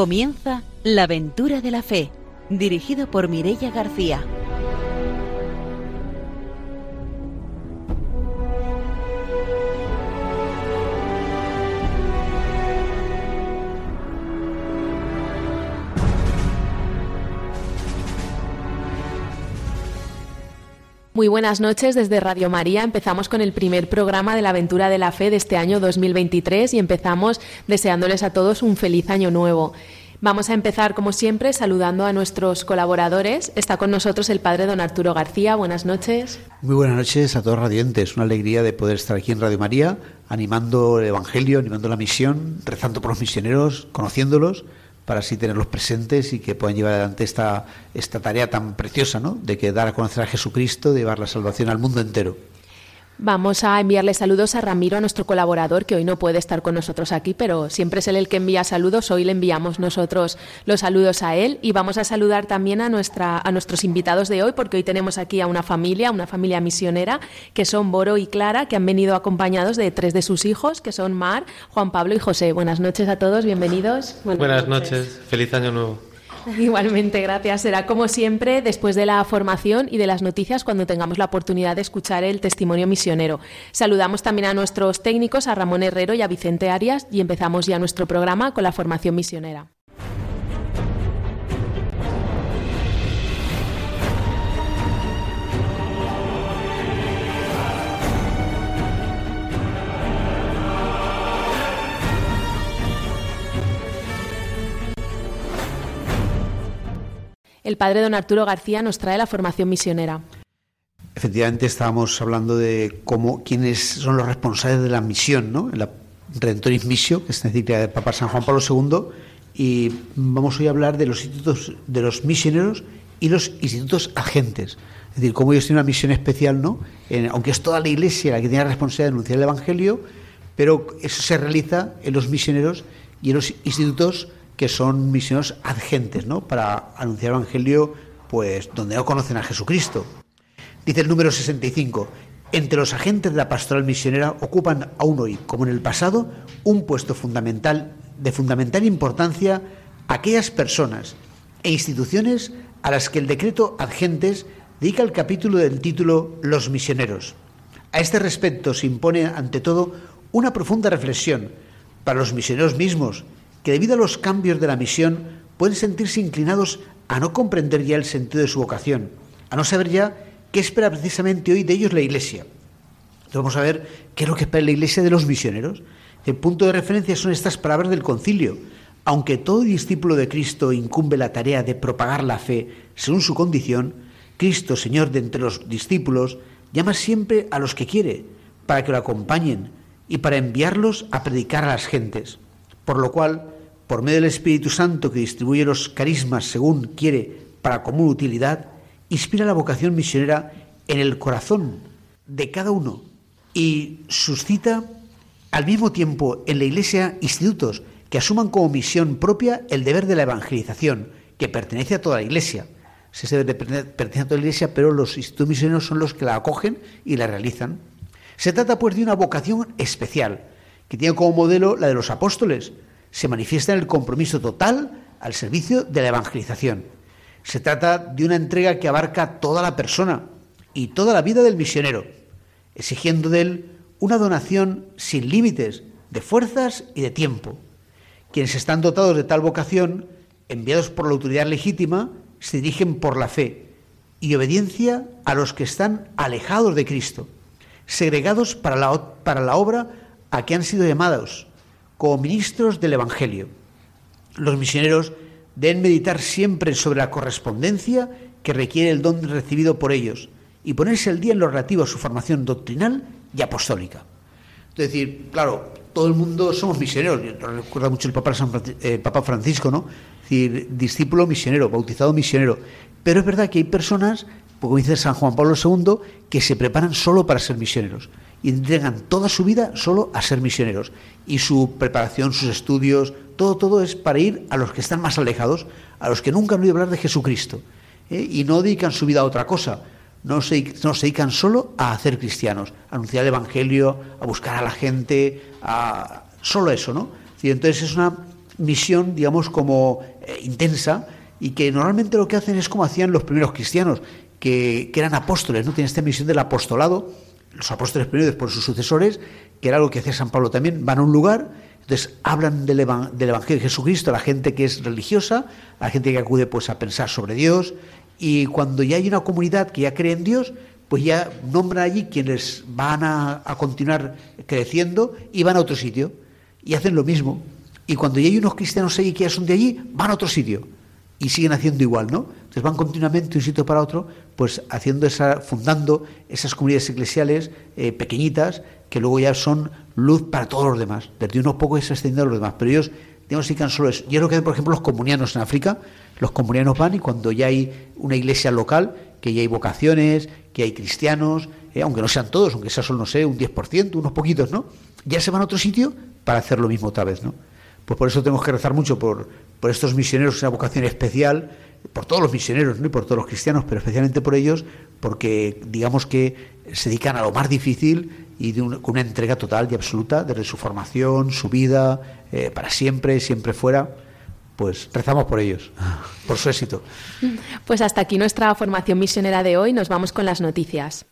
Comienza La aventura de la fe, dirigido por Mirella García. Muy buenas noches desde Radio María. Empezamos con el primer programa de la aventura de la fe de este año 2023 y empezamos deseándoles a todos un feliz año nuevo. Vamos a empezar, como siempre, saludando a nuestros colaboradores. Está con nosotros el padre don Arturo García. Buenas noches. Muy buenas noches a todos radiantes. Una alegría de poder estar aquí en Radio María, animando el Evangelio, animando la misión, rezando por los misioneros, conociéndolos para así tenerlos presentes y que puedan llevar adelante esta, esta tarea tan preciosa, ¿no? De que dar a conocer a Jesucristo, de llevar la salvación al mundo entero. Vamos a enviarle saludos a Ramiro, a nuestro colaborador, que hoy no puede estar con nosotros aquí, pero siempre es él el que envía saludos. Hoy le enviamos nosotros los saludos a él y vamos a saludar también a, nuestra, a nuestros invitados de hoy, porque hoy tenemos aquí a una familia, una familia misionera, que son Boro y Clara, que han venido acompañados de tres de sus hijos, que son Mar, Juan Pablo y José. Buenas noches a todos, bienvenidos. Buenas, noches. feliz año nuevo. Igualmente, gracias. Será como siempre después de la formación y de las noticias cuando tengamos la oportunidad de escuchar el testimonio misionero. Saludamos también a nuestros técnicos, a Ramón Herrero y a Vicente Arias, y empezamos ya nuestro programa con la formación misionera. El padre don Arturo García nos trae la formación misionera. Efectivamente, estábamos hablando de cómo quiénes son los responsables de la misión, ¿no? La Redentoris Missio, que es encíclica de Papa San Juan Pablo II, y vamos hoy a hablar de los institutos de los misioneros y los institutos agentes. Es decir, cómo ellos tienen una misión especial, ¿no? aunque es toda la Iglesia la que tiene la responsabilidad de anunciar el Evangelio, pero eso se realiza en los misioneros y en los institutos que son misioneros agentes, ¿no? Para anunciar el Evangelio, pues, donde no conocen a Jesucristo. Dice el número 65. Entre los agentes de la pastoral misionera ocupan aún hoy, como en el pasado, un puesto fundamental, de fundamental importancia aquellas personas e instituciones a las que el decreto agentes dedica el capítulo del título Los misioneros. A este respecto se impone, ante todo, una profunda reflexión para los misioneros mismos que debido a los cambios de la misión pueden sentirse inclinados a no comprender ya el sentido de su vocación, a no saber ya qué espera precisamente hoy de ellos la Iglesia. Entonces vamos a ver qué es lo que espera la Iglesia de los misioneros. El punto de referencia son estas palabras del concilio. Aunque todo discípulo de Cristo incumbe la tarea de propagar la fe según su condición, Cristo, Señor de entre los discípulos, llama siempre a los que quiere para que lo acompañen y para enviarlos a predicar a las gentes por lo cual, por medio del Espíritu Santo que distribuye los carismas según quiere para común utilidad, inspira la vocación misionera en el corazón de cada uno y suscita al mismo tiempo en la Iglesia institutos que asuman como misión propia el deber de la evangelización, que pertenece a toda la Iglesia. Se debe pertenece a toda la Iglesia, pero los institutos misioneros son los que la acogen y la realizan. Se trata pues de una vocación especial, que tiene como modelo la de los apóstoles, se manifiesta en el compromiso total al servicio de la evangelización. Se trata de una entrega que abarca toda la persona y toda la vida del misionero, exigiendo de él una donación sin límites de fuerzas y de tiempo. Quienes están dotados de tal vocación, enviados por la autoridad legítima, se dirigen por la fe y obediencia a los que están alejados de Cristo, segregados para la, para la obra a que han sido llamados como ministros del Evangelio. Los misioneros deben meditar siempre sobre la correspondencia que requiere el don recibido por ellos y ponerse al día en lo relativo a su formación doctrinal y apostólica. Es decir, claro, todo el mundo somos misioneros. Recuerda mucho el Papa, eh, Papa Francisco, ¿no? Es decir, discípulo misionero, bautizado misionero. Pero es verdad que hay personas, como dice San Juan Pablo II, que se preparan solo para ser misioneros y entregan toda su vida solo a ser misioneros. Y su preparación, sus estudios, todo, todo es para ir a los que están más alejados, a los que nunca han oído hablar de Jesucristo. ¿eh? Y no dedican su vida a otra cosa. No se, no se dedican solo a hacer cristianos, a anunciar el Evangelio, a buscar a la gente, a solo eso, ¿no? Y entonces es una, misión, digamos, como eh, intensa y que normalmente lo que hacen es como hacían los primeros cristianos, que, eran apóstoles, ¿no? Tienen esta misión del apostolado, los apóstoles primero por sus sucesores, que era algo que hacía San Pablo también, van a un lugar, entonces hablan del, Evangelio de Jesucristo a la gente que es religiosa, a la gente que acude pues a pensar sobre Dios, y cuando ya hay una comunidad que ya cree en Dios, pues ya nombran allí quienes van a, continuar creciendo y van a otro sitio y hacen lo mismo. Y cuando ya hay unos cristianos allí que ya son de allí, van a otro sitio y siguen haciendo igual, ¿no? Entonces van continuamente de un sitio para otro, pues haciendo esa, fundando esas comunidades eclesiales eh, pequeñitas que luego ya son luz para todos los demás. Desde unos pocos se extendiendo a los demás, pero ellos digamos, se solo eso. Yo creo que, por ejemplo, los comunianos en África, los comunianos van y cuando ya hay una iglesia local, que ya hay vocaciones, que hay cristianos, eh, aunque no sean todos, aunque sea solo, no sé, un 10%, unos poquitos, ¿no? Ya se van a otro sitio para hacer lo mismo otra vez, ¿no? Pues por eso tenemos que rezar mucho por, por estos misioneros, una vocación especial, por todos los misioneros, ¿no? Y por todos los cristianos, pero especialmente por ellos, porque digamos que se dedican a lo más difícil y de con una entrega total y absoluta desde su formación, su vida, eh, para siempre, siempre fuera pues rezamos por ellos, por su éxito. Pues hasta aquí nuestra formación misionera de hoy. Nos vamos con las noticias.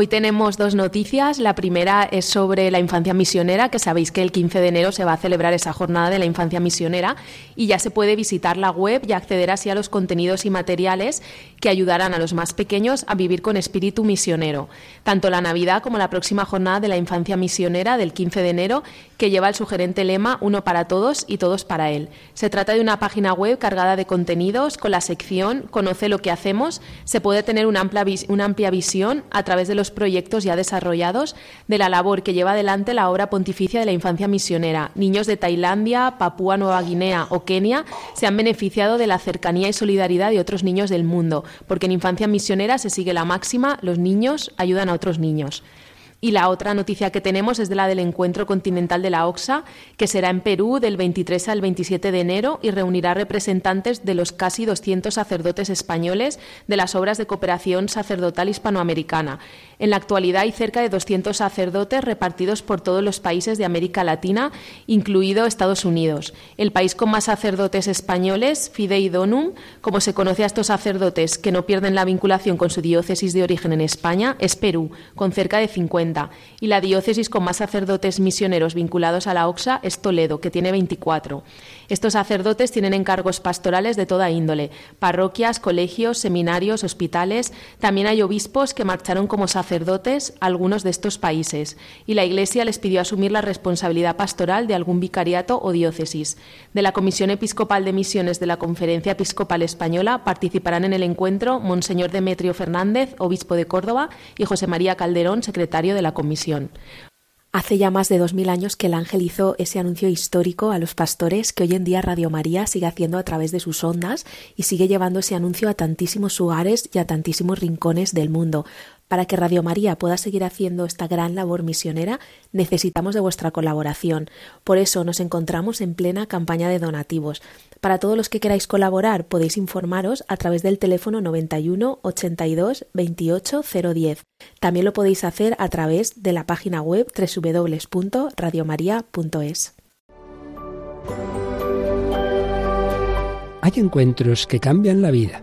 Hoy tenemos dos noticias. La primera es sobre la infancia misionera, que sabéis que el 15 de enero se va a celebrar esa jornada de la infancia misionera y ya se puede visitar la web y acceder así a los contenidos y materiales que ayudarán a los más pequeños a vivir con espíritu misionero. Tanto la Navidad como la próxima jornada de la infancia misionera del 15 de enero, que lleva el sugerente lema Uno para todos y todos para él. Se trata de una página web cargada de contenidos con la sección Conoce lo que hacemos. Se puede tener una amplia, visión a través de los proyectos ya desarrollados de la labor que lleva adelante la obra pontificia de la infancia misionera. Niños de Tailandia, Papúa Nueva Guinea o Kenia se han beneficiado de la cercanía y solidaridad de otros niños del mundo, porque en infancia misionera se sigue la máxima, los niños ayudan a otros niños. Y la otra noticia que tenemos es de la del Encuentro Continental de la OXA, que será en Perú del 23 al 27 de enero y reunirá representantes de los casi 200 sacerdotes españoles de las obras de cooperación sacerdotal hispanoamericana. En la actualidad hay cerca de 200 sacerdotes repartidos por todos los países de América Latina, incluido Estados Unidos. El país con más sacerdotes españoles, Fidei Donum, como se conoce a estos sacerdotes que no pierden la vinculación con su diócesis de origen en España, es Perú, con cerca de 50. Y la diócesis con más sacerdotes misioneros vinculados a la OXA es Toledo, que tiene 24. Estos sacerdotes tienen encargos pastorales de toda índole, parroquias, colegios, seminarios, hospitales. También hay obispos que marcharon como sacerdotes a algunos de estos países y la Iglesia les pidió asumir la responsabilidad pastoral de algún vicariato o diócesis. De la Comisión Episcopal de Misiones de la Conferencia Episcopal Española participarán en el encuentro Monseñor Demetrio Fernández, obispo de Córdoba, y José María Calderón, secretario de la Comisión. Hace ya más de dos mil años que el ángel hizo ese anuncio histórico a los pastores que hoy en día Radio María sigue haciendo a través de sus ondas y sigue llevando ese anuncio a tantísimos hogares y a tantísimos rincones del mundo. Para que Radio María pueda seguir haciendo esta gran labor misionera, necesitamos de vuestra colaboración. Por eso nos encontramos en plena campaña de donativos. Para todos los que queráis colaborar, podéis informaros a través del teléfono 91 82 28 010. También lo podéis hacer a través de la página web www.radiomaria.es. Hay encuentros que cambian la vida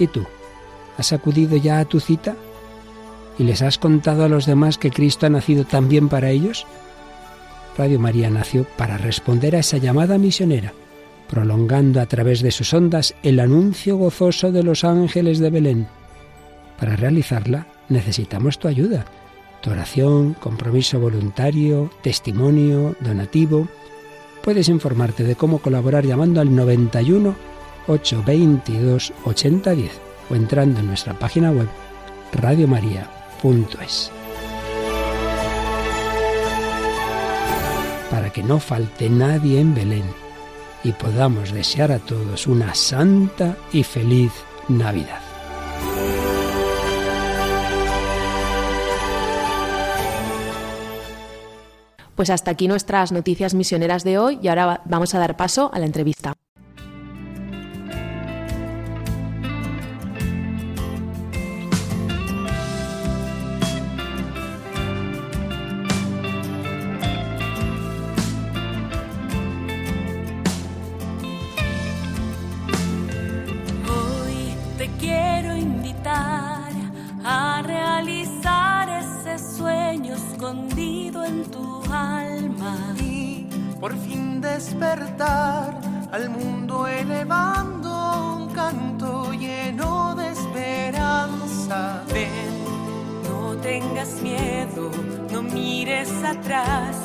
¿Y tú? ¿Has acudido ya a tu cita? ¿Y les has contado a los demás que Cristo ha nacido también para ellos? Radio María nació para responder a esa llamada misionera, prolongando a través de sus ondas el anuncio gozoso de los ángeles de Belén. Para realizarla necesitamos tu ayuda. Tu oración, compromiso voluntario, testimonio, donativo. Puedes informarte de cómo colaborar llamando al 91 822 8010 o entrando en nuestra página web radiomaria.es. Para que no falte nadie en Belén y podamos desear a todos una santa y feliz Navidad. Pues hasta aquí nuestras noticias misioneras de hoy y ahora vamos a dar paso a la entrevista. Y por fin despertar al mundo elevando un canto lleno de esperanza. Ven, no tengas miedo, no mires atrás.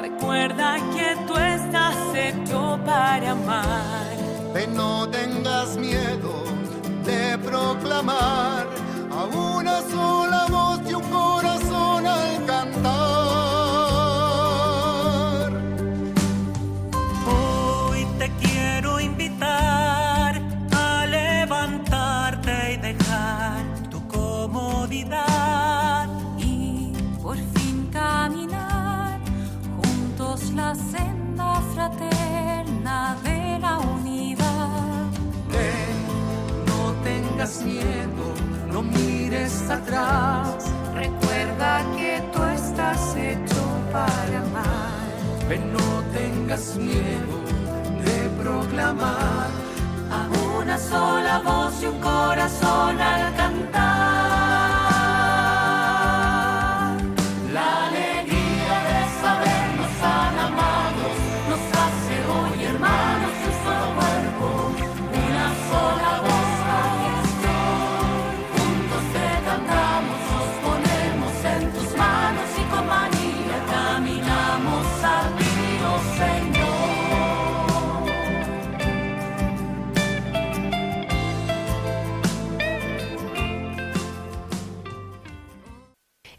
Recuerda que tú estás hecho para amar. Ven, no tengas miedo de proclamar atrás, recuerda que tú estás hecho para amar. Ven, no tengas miedo de proclamar a una sola voz y un corazón al cantar.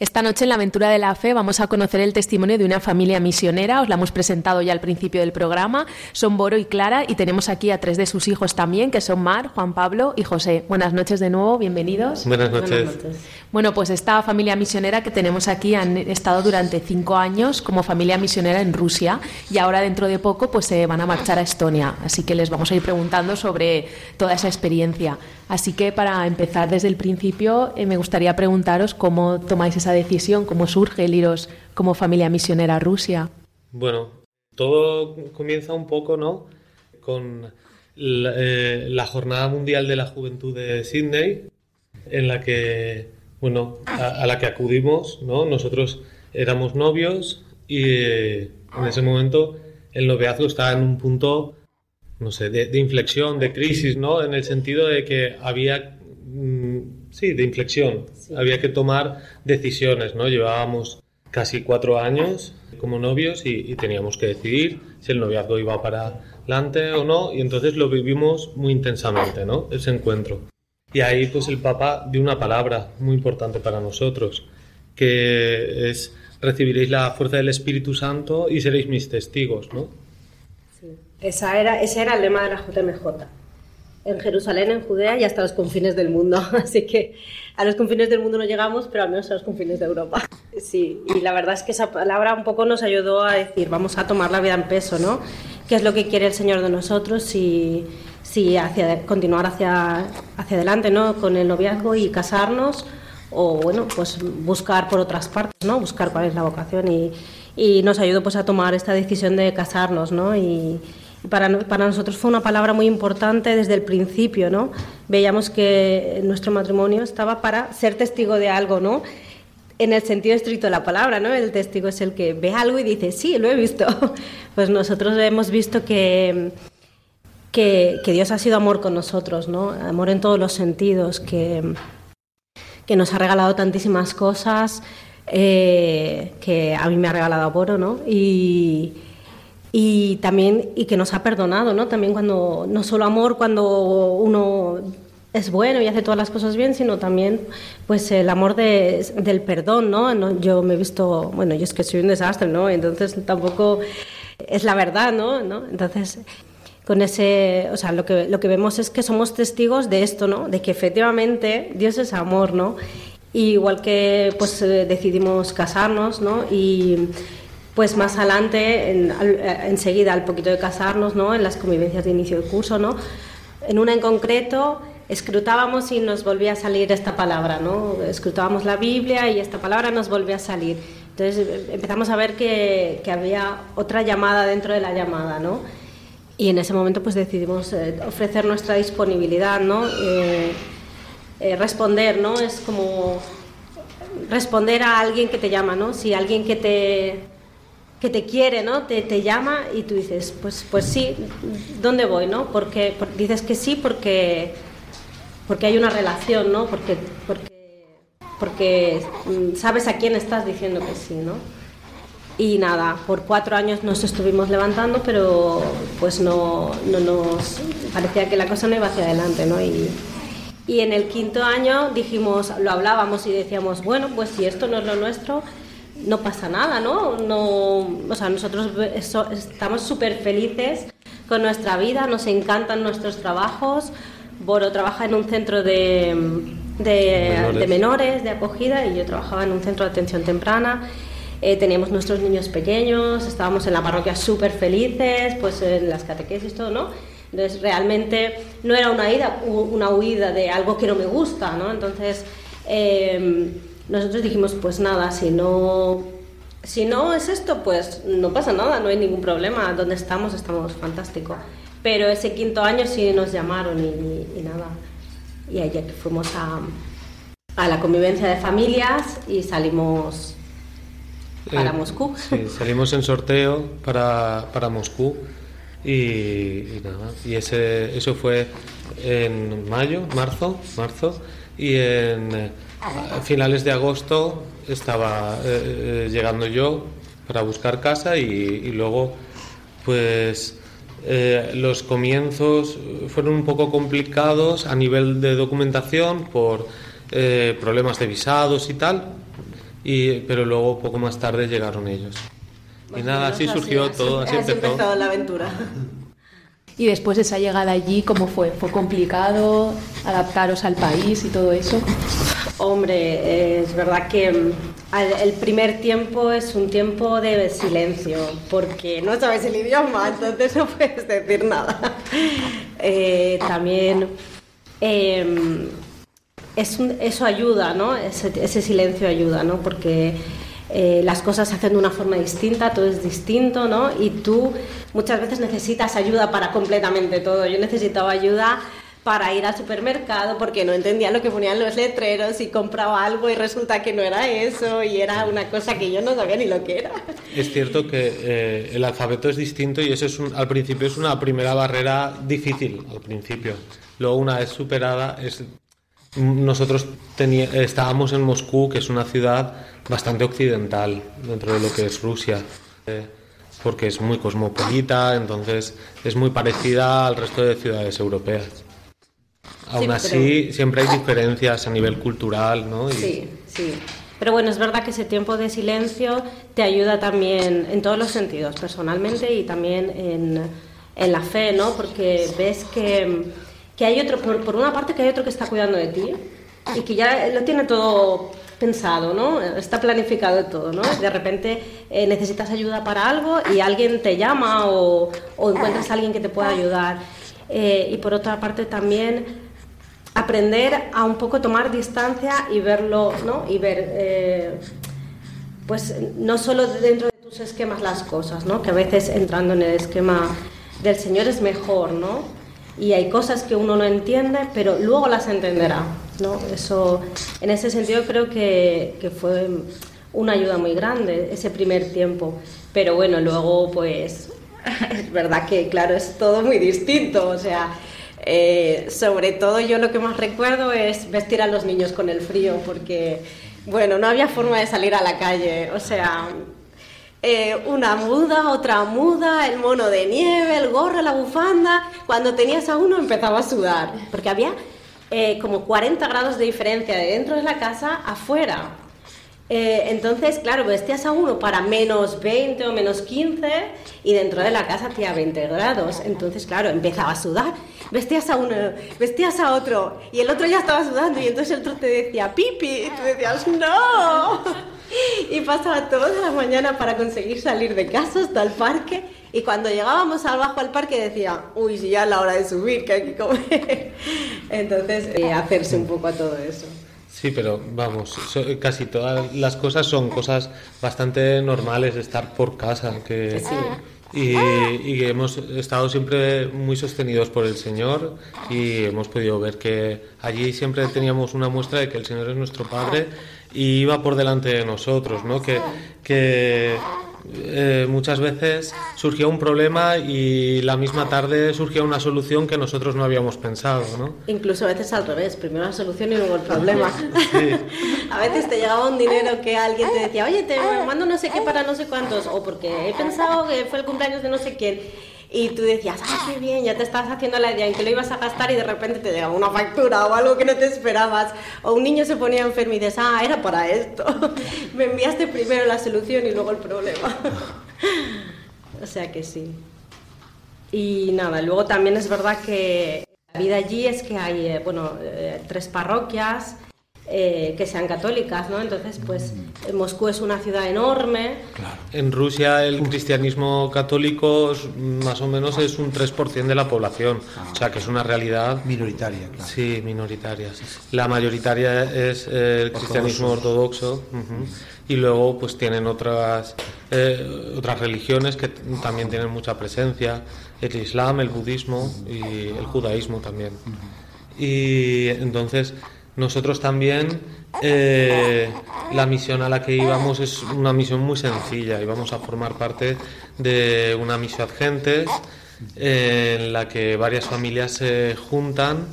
Esta noche en la aventura de la fe vamos a conocer el testimonio de una familia misionera. Os la hemos presentado ya al principio del programa. Son Boro y Clara y tenemos aquí a tres de sus hijos también, que son Mar, Juan Pablo y José. Buenas noches de nuevo, bienvenidos. Buenas noches. Bueno, pues esta familia misionera que tenemos aquí han estado durante cinco años como familia misionera en Rusia y ahora dentro de poco pues se van a marchar a Estonia. Así que les vamos a ir preguntando sobre toda esa experiencia. Así que para empezar desde el principio eh, me gustaría preguntaros cómo tomáis esa decisión? ¿Cómo surge el iros como familia misionera a Rusia? Bueno, todo comienza un poco, ¿no? Con la, eh, Jornada Mundial de la Juventud de Sydney, en la que, bueno, a, la que acudimos, ¿no? Nosotros éramos novios y eh, en ese momento el noviazgo estaba en un punto, no sé, de, inflexión, de crisis, ¿no? En el sentido de que había... Mm, sí, de inflexión. Había que tomar decisiones, ¿no? Llevábamos casi cuatro años como novios y, teníamos que decidir si el noviazgo iba para adelante o no y entonces lo vivimos muy intensamente, ¿no? Ese encuentro. Y ahí pues el Papa dio una palabra muy importante para nosotros, que es recibiréis la fuerza del Espíritu Santo y seréis mis testigos, ¿no? Sí. Esa era, ese era el lema de la JMJ en Jerusalén, en Judea y hasta los confines del mundo. Así que a los confines del mundo no llegamos, pero al menos a los confines de Europa. Sí, y la verdad es que esa palabra un poco nos ayudó a decir, vamos a tomar la vida en peso, ¿no? ¿Qué es lo que quiere el Señor de nosotros? Si, si hacia, continuar hacia, hacia adelante, ¿no? Con el noviazgo y casarnos o, bueno, pues buscar por otras partes, ¿no? Buscar cuál es la vocación y, y nos ayudó pues a tomar esta decisión de casarnos, ¿no? Y, para, para, nosotros fue una palabra muy importante desde el principio, ¿no? Veíamos que nuestro matrimonio estaba para ser testigo de algo, ¿no? En el sentido estricto de la palabra, ¿no? El testigo es el que ve algo y dice, sí, lo he visto. Pues nosotros hemos visto que, que, que Dios ha sido amor con nosotros, ¿no? Amor en todos los sentidos, que, que nos ha regalado tantísimas cosas, eh, que a mí me ha regalado Boro, ¿no? Y, y también y que nos ha perdonado, ¿no? También cuando no solo amor cuando uno es bueno y hace todas las cosas bien, sino también pues el amor de, del perdón, ¿no? Yo me he visto, bueno, yo es que soy un desastre, ¿no? Entonces tampoco es la verdad, ¿no? ¿no? Entonces con ese, o sea, lo que, lo que vemos es que somos testigos de esto, ¿no? De que efectivamente Dios es amor, ¿no? igual que pues eh, decidimos casarnos, ¿no? Y pues más adelante, eh, enseguida, al poquito de casarnos, ¿no? En las convivencias de inicio de curso, ¿no? En una en concreto escrutábamos y nos volvía a salir esta palabra, ¿no? Escrutábamos la Biblia y esta palabra nos volvía a salir. Entonces empezamos a ver que, que había otra llamada dentro de la llamada, ¿no? Y en ese momento pues decidimos eh, ofrecer nuestra disponibilidad, ¿no? Eh, responder, ¿no? Es como responder a alguien que te llama, ¿no? Si alguien que te, que te quiere, ¿no? Te, te llama y tú dices, pues, pues sí, ¿dónde voy, no? Porque, dices que sí porque porque hay una relación, ¿no? Porque, porque, porque mm, sabes a quién estás diciendo que sí, ¿no? Y nada, por cuatro años nos estuvimos levantando, pero pues no, no nos parecía que la cosa no iba hacia adelante, ¿no? Y, y en el quinto año dijimos, lo hablábamos y decíamos, bueno, pues si esto no es lo nuestro, no pasa nada, ¿no? no o sea, nosotros estamos súper felices con nuestra vida, nos encantan nuestros trabajos, Boro trabaja en un centro de, de, menores. de, acogida, y yo trabajaba en un centro de atención temprana. Eh, teníamos nuestros niños pequeños, estábamos en la parroquia súper felices, pues en las catequesis, todo, ¿no? Entonces, realmente no era una, ida, una huida de algo que no me gusta, ¿no? Entonces, em, nosotros dijimos, pues nada, si no, si no es esto, pues no pasa nada, no hay ningún problema. Donde estamos, estamos fantástico. Pero ese quinto año sí nos llamaron y, nada. Y allá que fuimos a, a, la convivencia de familias y salimos para eh, Moscú. Sí, salimos en sorteo para, para Moscú y, nada. Y ese, eso fue en mayo, marzo, marzo y en eh, finales de agosto estaba eh, llegando yo para buscar casa y, y luego pues eh, los comienzos fueron un poco complicados a nivel de documentación por eh, problemas de visados y tal, y, pero luego poco más tarde llegaron ellos. y nada, así surgió todo, así, empezó. la aventura. Y después de esa llegada allí, ¿cómo fue? ¿Fue complicado adaptaros al país y todo eso? Hombre, es verdad que mm, el primer tiempo es un tiempo de silencio, porque no sabes el idioma, entonces no puedes decir nada. Eh, también em, eso ayuda, ¿no? Ese, silencio ayuda, ¿no? Porque eh, las cosas se hacen de una forma distinta, todo es distinto, ¿no? Y tú muchas veces necesitas ayuda para completamente todo. Yo necesitaba ayuda para ir al supermercado porque no entendía lo que ponían los letreros y compraba algo y resulta que no era eso y era una cosa que yo no sabía ni lo que era. Es cierto que eh, el alfabeto es distinto y eso es al principio es una primera barrera difícil al principio. Luego una vez superada es nosotros estábamos en Moscú, que es una ciudad bastante occidental dentro de lo que es Rusia. Eh, porque es muy cosmopolita, entonces es muy parecida al resto de ciudades europeas. Aún así, siempre hay diferencias a nivel cultural, ¿no? Sí, sí. Pero bueno, es verdad que ese tiempo de silencio te ayuda también en todos los sentidos, personalmente y también en, en la fe, ¿no? Porque ves que, que hay otro, por, una parte, que hay otro que está cuidando de ti y que ya lo tiene todo pensado, ¿no? Está planificado todo, ¿no? De repente eh, necesitas ayuda para algo y alguien te llama o, o encuentras a alguien que te pueda ayudar. Eh, y por otra parte también aprender a un poco tomar distancia y verlo, ¿no? Y ver, eh, pues no solo dentro de tus esquemas las cosas, ¿no? Que a veces entrando en el esquema del Señor es mejor, ¿no? Y hay cosas que uno no entiende, pero luego las entenderá, ¿no? Eso, en ese sentido creo que, que fue una ayuda muy grande ese primer tiempo. Pero bueno, luego pues es verdad que, claro, es todo muy distinto, o sea, eh, sobre todo yo lo que más recuerdo es vestir a los niños con el frío, porque Bueno, no había forma de salir a la calle, o sea, eh, una muda, otra muda, el mono de nieve, el gorro, la bufanda. Cuando tenías a uno empezaba a sudar, porque había eh, como 40 grados de diferencia de dentro de la casa afuera. Eh, entonces, claro, vestías a uno para menos 20 o menos 15 y dentro de la casa hacía 20 grados. Entonces, claro, empezaba a sudar. Vestías a uno, vestías a otro y el otro ya estaba sudando y entonces el otro te decía pipi y tú decías no. Y pasaba toda la mañana para conseguir salir de casa hasta el parque y cuando llegábamos abajo al parque decía, uy, si ya es la hora de subir, que hay que comer. Entonces, eh, hacerse un poco a todo eso. Sí, pero vamos, casi todas las cosas son cosas bastante normales de estar por casa, que y, y, hemos estado siempre muy sostenidos por el Señor y hemos podido ver que allí siempre teníamos una muestra de que el Señor es nuestro Padre y iba por delante de nosotros, ¿no? Que, que eh, muchas veces surgía un problema y la misma tarde surgía una solución que nosotros no habíamos pensado, ¿no? Incluso a veces al revés, primero la solución y luego el problema. a veces te llegaba un dinero que alguien te decía, oye, te mando no sé qué para no sé cuántos, o porque he pensado que fue el cumpleaños de no sé quién y tú decías, ah, qué bien, ya te estás haciendo la idea en que lo ibas a gastar y de repente te llega una factura o algo que no te esperabas, o un niño se ponía enfermo y dices, ah, era para esto, me enviaste primero la solución y luego el problema. o sea que sí. Y nada, luego también es verdad que la vida allí es que hay, eh, bueno, eh, tres parroquias, eh, que sean católicas, ¿no? Entonces, pues Moscú es una ciudad enorme. En Rusia el cristianismo católico más o menos es un 3% de la población, ah. o sea que es una realidad minoritaria. Sí, minoritaria. La mayoritaria es el cristianismo ortodoxo. Y luego pues tienen otras, eh, otras religiones que también tienen mucha presencia, el islam, el budismo y el judaísmo también. Y entonces nosotros también, eh, la misión a la que íbamos es una misión muy sencilla. Íbamos a formar parte de una misión gentes en la que varias familias se juntan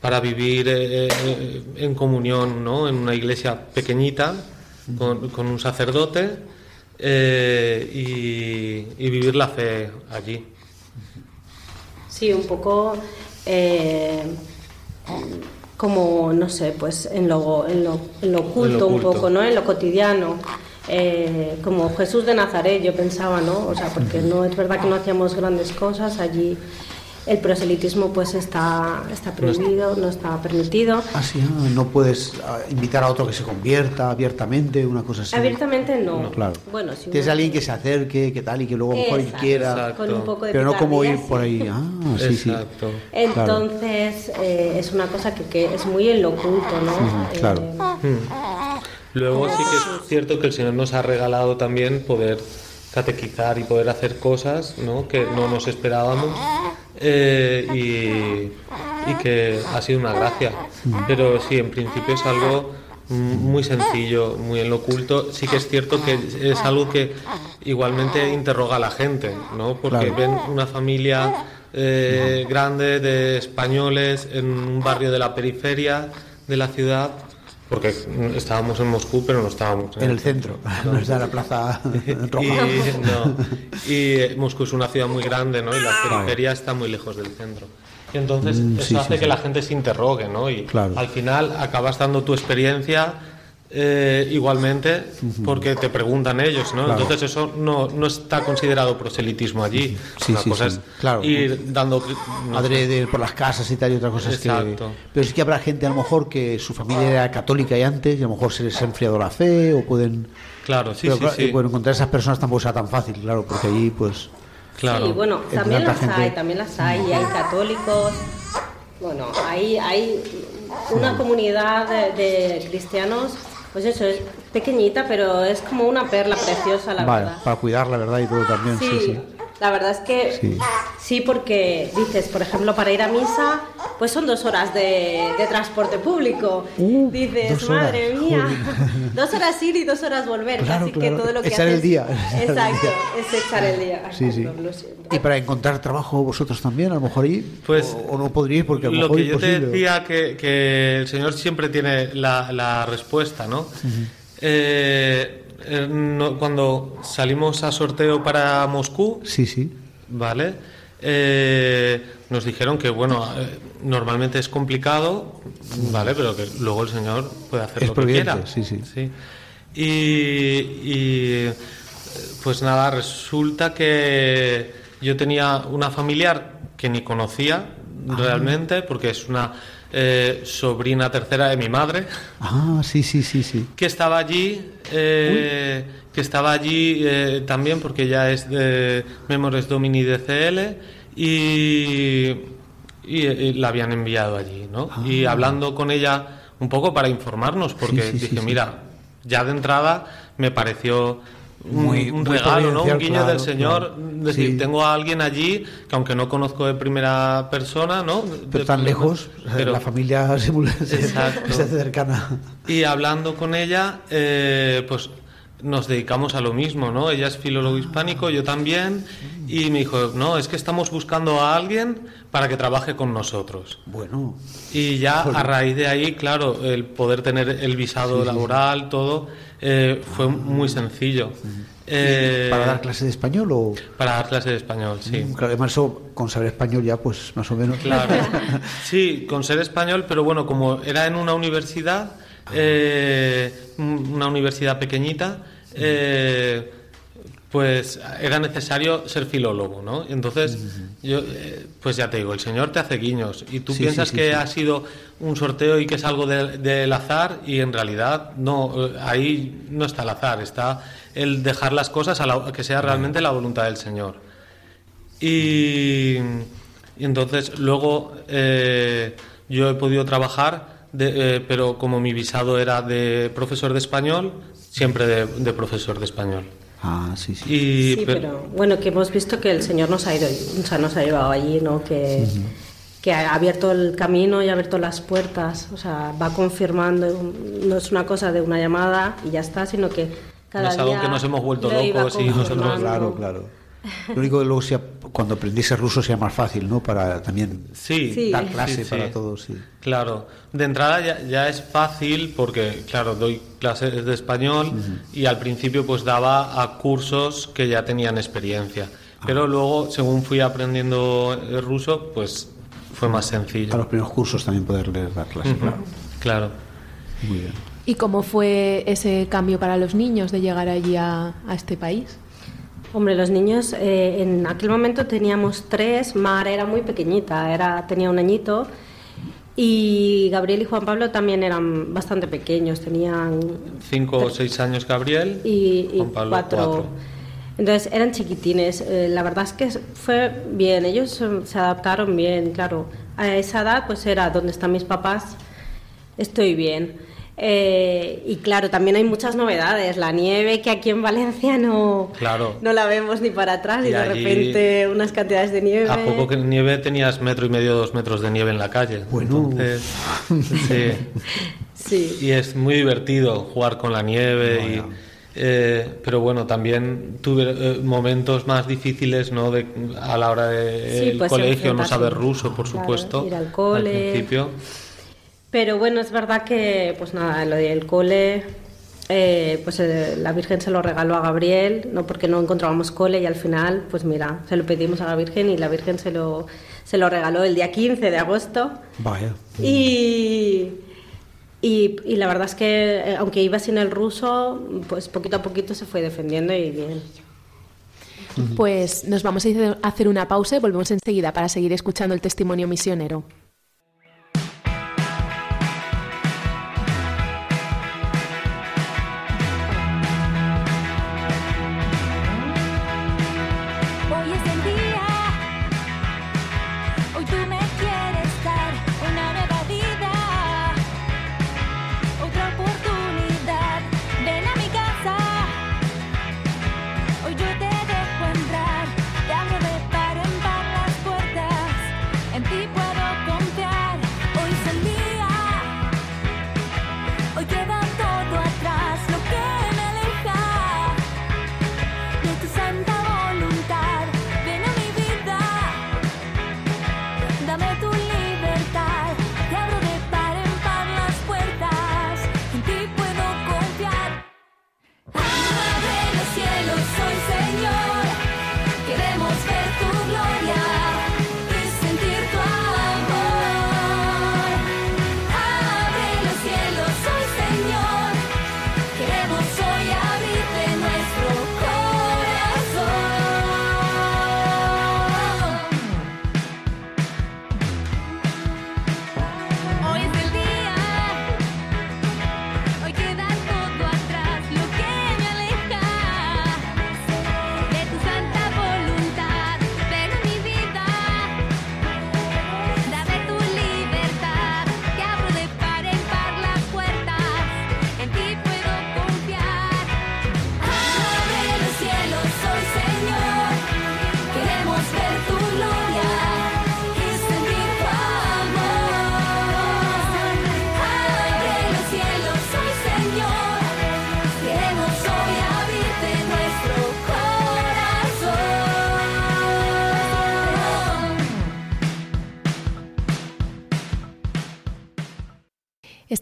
para vivir eh, eh, en comunión, ¿no? En una iglesia pequeñita con, un sacerdote y, vivir la fe allí. Sí, un poco como, no sé, pues en lo, en lo, en lo oculto, un poco, ¿no? En lo cotidiano. Eh, como Jesús de Nazaret, yo pensaba, ¿no? O sea, porque no es verdad que no hacíamos grandes cosas allí el proselitismo pues está, está prohibido, no está permitido. Ah, sí, ah, no puedes ah, invitar a otro que se convierta abiertamente, una cosa así. Abiertamente no. claro. Bueno, si Tienes alguien que se acerque, que tal, y que luego a lo mejor quiera. Con un poco de Pero no como ir por ahí. Ah, sí, sí. Entonces, eh, es una cosa que, que, es muy en lo oculto, ¿no? claro. Eh, luego sí que es cierto que el Señor nos ha regalado también poder catequizar y poder hacer cosas ¿no? que no nos esperábamos eh, y, y, que ha sido una gracia. Pero sí, en principio es algo muy sencillo, muy en lo oculto. Sí que es cierto que es algo que igualmente interroga a la gente, ¿no? porque ven una familia eh, grande de españoles en un barrio de la periferia de la ciudad porque estábamos en Moscú, pero no estábamos en, el centro, no está la plaza roja. Y, eh, Moscú es una ciudad muy grande, ¿no? Y la periferia está muy lejos del centro. Y entonces mm, eso hace que la gente se interrogue, ¿no? Y al final acabas dando tu experiencia eh, igualmente porque te preguntan ellos, ¿no? Entonces eso no, no, está considerado proselitismo allí. Sí, Una cosa es claro. ir dando... Adrede por las casas y tal y otras cosas Exacto. Pero sí que habrá gente a lo mejor que su familia era católica y antes y a lo mejor se les ha enfriado la fe o pueden... Claro, sí, sí, sí. Bueno, encontrar a esas personas tampoco sea tan fácil, claro, porque allí pues... Claro. Sí, bueno, también las hay, también las hay, y hay católicos, bueno, hay, hay una comunidad de cristianos pues eso, es pequeñita, pero es como una perla preciosa, la vale, verdad. Para cuidar, la verdad, y todo también. Sí, sí. La verdad es que sí. porque dices, por ejemplo, para ir a misa, pues son dos horas de, transporte público. Uh, dices, madre mía, dos horas ir y dos horas volver. Así que todo lo que echar el día. Exacto, es echar el día. Sí, sí. Y para encontrar trabajo vosotros también, a lo mejor ahí, pues, o, no podríais porque a lo, que yo te decía que, que, el Señor siempre tiene la, la respuesta, ¿no? eh, eh, cuando salimos a sorteo para Moscú, sí, sí. ¿vale? Eh, nos dijeron que, bueno, eh, normalmente es complicado, ¿vale? Pero que luego el Señor puede hacer lo que quiera. Sí, sí. sí. Y, pues nada, resulta que yo tenía una familiar que ni conocía ah. realmente, porque es una eh, sobrina tercera de mi madre. Ah, sí, sí, sí, sí. Que estaba allí, eh, que estaba allí eh, también porque ya es de Memores Domini DCL y, y, la habían enviado allí, ¿no? Ah. Y hablando con ella un poco para informarnos, porque dije, mira, ya de entrada me pareció muy, un regalo, ¿no? Un guiño del Señor. Decir, tengo a alguien allí que aunque no conozco de primera persona, ¿no? Pero tan lejos, pero, la familia se, hace cercana. Y hablando con ella, eh, pues nos dedicamos a lo mismo, ¿no? Ella es filólogo hispánico, yo también, y me dijo, no, es que estamos buscando a alguien para que trabaje con nosotros. Bueno. Y ya a raíz de ahí, claro, el poder tener el visado laboral, todo, eh, fue muy sencillo. Eh, ¿Para dar clase de español o...? Para dar clase de español, sí. Mm, claro, además con saber español ya, pues más o menos... Claro, sí, con ser español, pero bueno, como era en una universidad, eh, una universidad pequeñita, pues era necesario ser filólogo, ¿no? Entonces, yo, eh, pues ya te digo, el Señor te hace guiños y tú piensas que ha sido un sorteo y que es algo del azar y en realidad no, eh, ahí no está el azar, está el dejar las cosas a, que sea realmente la voluntad del Señor. Y, entonces luego eh, yo he podido trabajar, pero como mi visado era de profesor de español, siempre de profesor de español. Ah, sí, sí. sí, pero... bueno, que hemos visto que el Señor nos ha ido, o sea, nos ha llevado allí, ¿no? Que, que ha abierto el camino y ha abierto las puertas, o sea, va confirmando, no es una cosa de una llamada y ya está, sino que cada no es algo que nos hemos vuelto locos y nosotros... Claro, claro. Lo único que luego sea, cuando aprendiese ruso sea más fácil, ¿no? Para también sí, dar clase para todos. Sí. Claro, de entrada ya, es fácil porque, claro, doy clases de español y al principio pues daba a cursos que ya tenían experiencia. Pero luego, según fui aprendiendo el ruso, pues fue más sencillo. A los primeros cursos también poder dar clases, claro. Claro. Muy bien. ¿Y cómo fue ese cambio para los niños de llegar allí a este país? Hombre, los niños, eh, en aquel momento teníamos tres, Mar era muy pequeñita, era, tenía un añito, y Gabriel y Juan Pablo también eran bastante pequeños, tenían... Cinco o seis años Gabriel y, Juan Pablo, cuatro. Entonces eran chiquitines, eh, la verdad es que fue bien, ellos se adaptaron bien, claro. A esa edad pues era donde están mis papás, estoy bien. Eh, y claro, también hay muchas novedades. La nieve que aquí en Valencia no, no la vemos ni para atrás y, de repente unas cantidades de nieve. A poco que nieve tenías metro y medio, dos metros de nieve en la calle. Bueno. sí. Y es muy divertido jugar con la nieve. Eh, pero bueno, también tuve eh, momentos más difíciles ¿no? de, a la hora del de, colegio, no saber ruso, por supuesto. Ir al cole. Al principio. Pero bueno, es verdad que, pues nada, lo del cole, eh, pues eh, la Virgen se lo regaló a Gabriel, no porque no encontrábamos cole y al final, pues mira, se lo pedimos a la Virgen y la Virgen se lo, se lo regaló el día 15 de agosto. Vaya. Y, y, y, la verdad es que, eh, aunque iba sin el ruso, pues poquito a poquito se fue defendiendo y bien. Pues nos vamos a hacer una pausa y volvemos enseguida para seguir escuchando el testimonio misionero.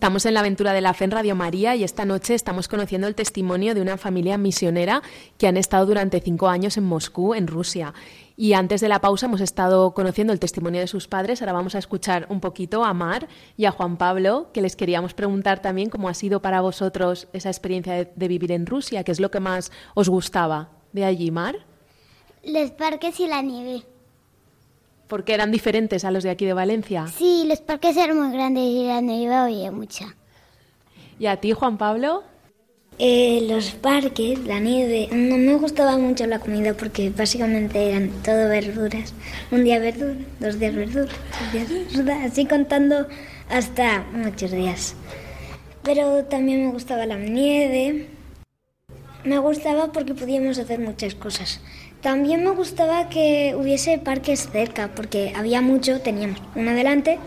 Estamos en la aventura de la fe en Radio María y esta noche estamos conociendo el testimonio de una familia misionera que han estado durante cinco años en Moscú, en Rusia. Y antes de la pausa hemos estado conociendo el testimonio de sus padres. Ahora vamos a escuchar un poquito a Mar y a Juan Pablo, que les queríamos preguntar también cómo ha sido para vosotros esa experiencia de, de vivir en Rusia, qué es lo que más os gustaba de allí, Mar. Los parques y la nieve. Porque eran diferentes a los de aquí de Valencia. Sí, los parques eran muy grandes y la nieve había mucha. ¿Y a ti, Juan Pablo? Eh, los parques, la nieve, no me gustaba mucho la comida porque básicamente eran todo verduras. Un día verdura, dos días verdura, tres días verdura, así contando hasta muchos días. Pero también me gustaba la nieve. Me gustaba porque podíamos hacer muchas cosas. También me gustaba que hubiese parques cerca, porque había mucho, teníamos uno delante,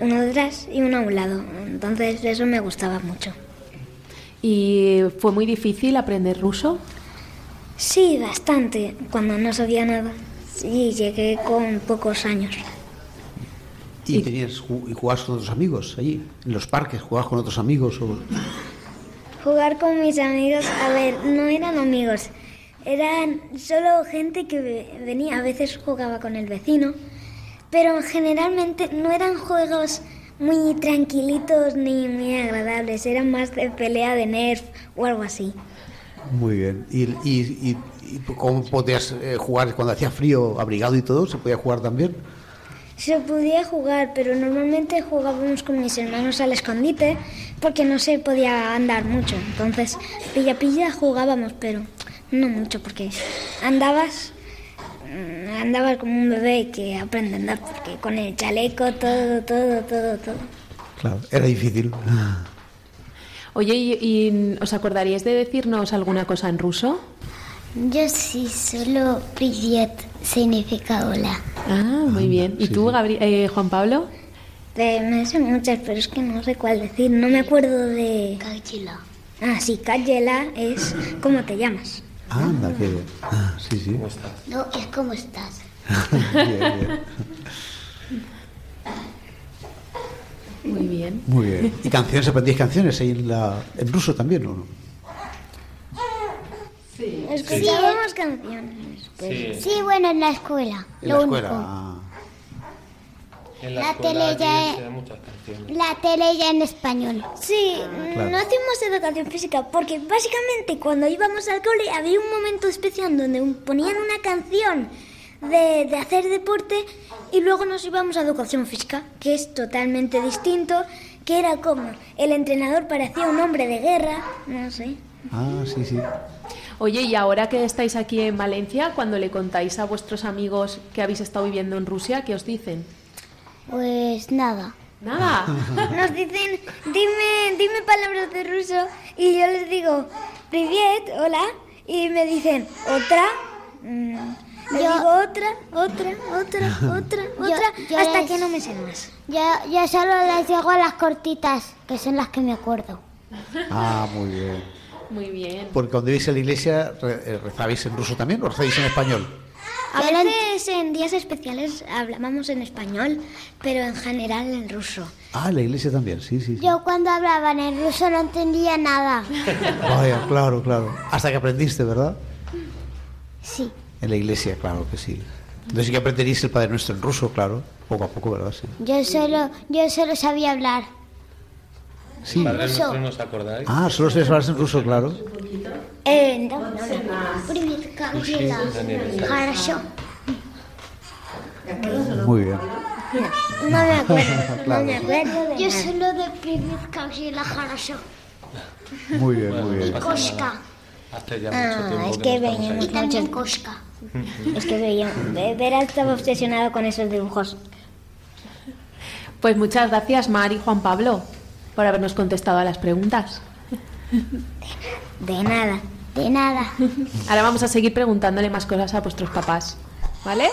uno detrás y uno a un lado. Entonces eso me gustaba mucho. ¿Y fue muy difícil aprender ruso? Sí, bastante, cuando no sabía nada. Sí, llegué con pocos años. ¿Y, tenías, y jugabas con otros amigos allí? ¿En los parques jugabas con otros amigos? O... Jugar con mis amigos, a ver, no eran amigos, eran solo gente que venía, a veces jugaba con el vecino, pero generalmente no eran juegos muy tranquilitos ni muy agradables, eran más de pelea de nerf o algo así. Muy bien. ¿Y, y, y cómo podías eh, jugar cuando hacía frío, abrigado y todo? ¿Se podía jugar también? Se podía jugar, pero normalmente jugábamos con mis hermanos al escondite porque no se podía andar mucho. Entonces, pilla pilla jugábamos, pero no mucho porque andabas mm, andabas como un bebé que aprende a andar porque con el chaleco todo, todo, todo, todo. Claro, era difícil. Oye, ¿y, y os acordaríais de decirnos alguna cosa en ruso? Yo sí, solo Privet significa hola. Ah, muy bien. ¿Y sí, tú. Gabri- eh, Juan Pablo? Eh, me sé muchas, pero es que no sé cuál decir. No me acuerdo de... Kachila. Ah, sí, Kayela es ¿cómo te llamas? Anda, qué bien. Ah, sí, sí. No, es como estás. bien, bien. Muy bien. Muy bien. ¿Y canciones? ¿Aprendíais canciones ahí en, la, en ruso también o no? Escuchábamos canciones. pero- Sí, bueno, en la escuela. En lo la único. escuela. Ah. En la, La tele ya- se dan muchas canciones. La tele ya en español. Sí, claro. no hacíamos educación física porque básicamente cuando íbamos al cole había un momento especial donde ponían una canción de, de hacer deporte y luego nos íbamos a educación física, que es totalmente distinto, que era como el entrenador parecía un hombre de guerra, no sé. Ah, sí, sí. Oye, y ahora que estáis aquí en Valencia, cuando le contáis a vuestros amigos que habéis estado viviendo en Rusia, ¿qué os dicen? Pues nada. Nada. Nos dicen, dime, dime palabras de ruso y yo les digo, privet, hola, y me dicen, otra, mm, Yo- digo otra, otra, otra, otra, otra, yo hasta les- que no me sé más. Yo, yo solo les digo las cortitas, que son las que me acuerdo. Ah, muy bien. Muy bien. Porque cuando ibais a la iglesia, eh, ¿rezabais en ruso también o rezáis en español? A veces en días especiales hablábamos en español, pero en general en ruso. Ah, en la iglesia también, sí, sí. sí. Yo cuando hablaban en ruso no entendía nada. Vaya, claro, claro. Hasta que aprendiste, ¿verdad? Sí. En la iglesia, claro que sí. Entonces sí que aprenderíais el Padre Nuestro en ruso, claro. Poco a poco, ¿verdad? Sí. Yo solo, yo solo sabía hablar. Sí. Ah, solo se les en ruso, claro. Muy bien. No me acuerdo, no me acuerdo. Yo solo de Privitkavshila Harasho. Muy bien, muy bien. Y ya mucho ah, tiempo es que, que veíamos y también Koshka. es que veíamos. Vera estaba obsesionado con esos dibujos. Pues muchas gracias, Mari Juan Pablo por habernos contestado a las preguntas. De nada. De nada. Ahora vamos a seguir preguntándole más cosas a vuestros papás. ¿Vale?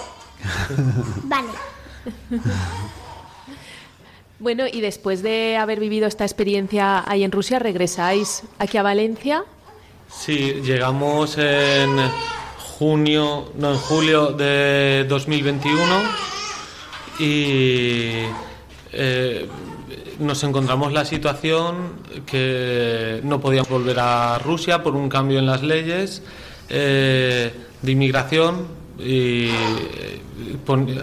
Vale. Bueno, y después de haber vivido esta experiencia ahí en Rusia, regresáis aquí a Valencia. Sí, llegamos en junio, no, en julio de 2021 y eh, nos encontramos la situación que no podíamos volver a Rusia por un cambio en las leyes eh, de inmigración y eh,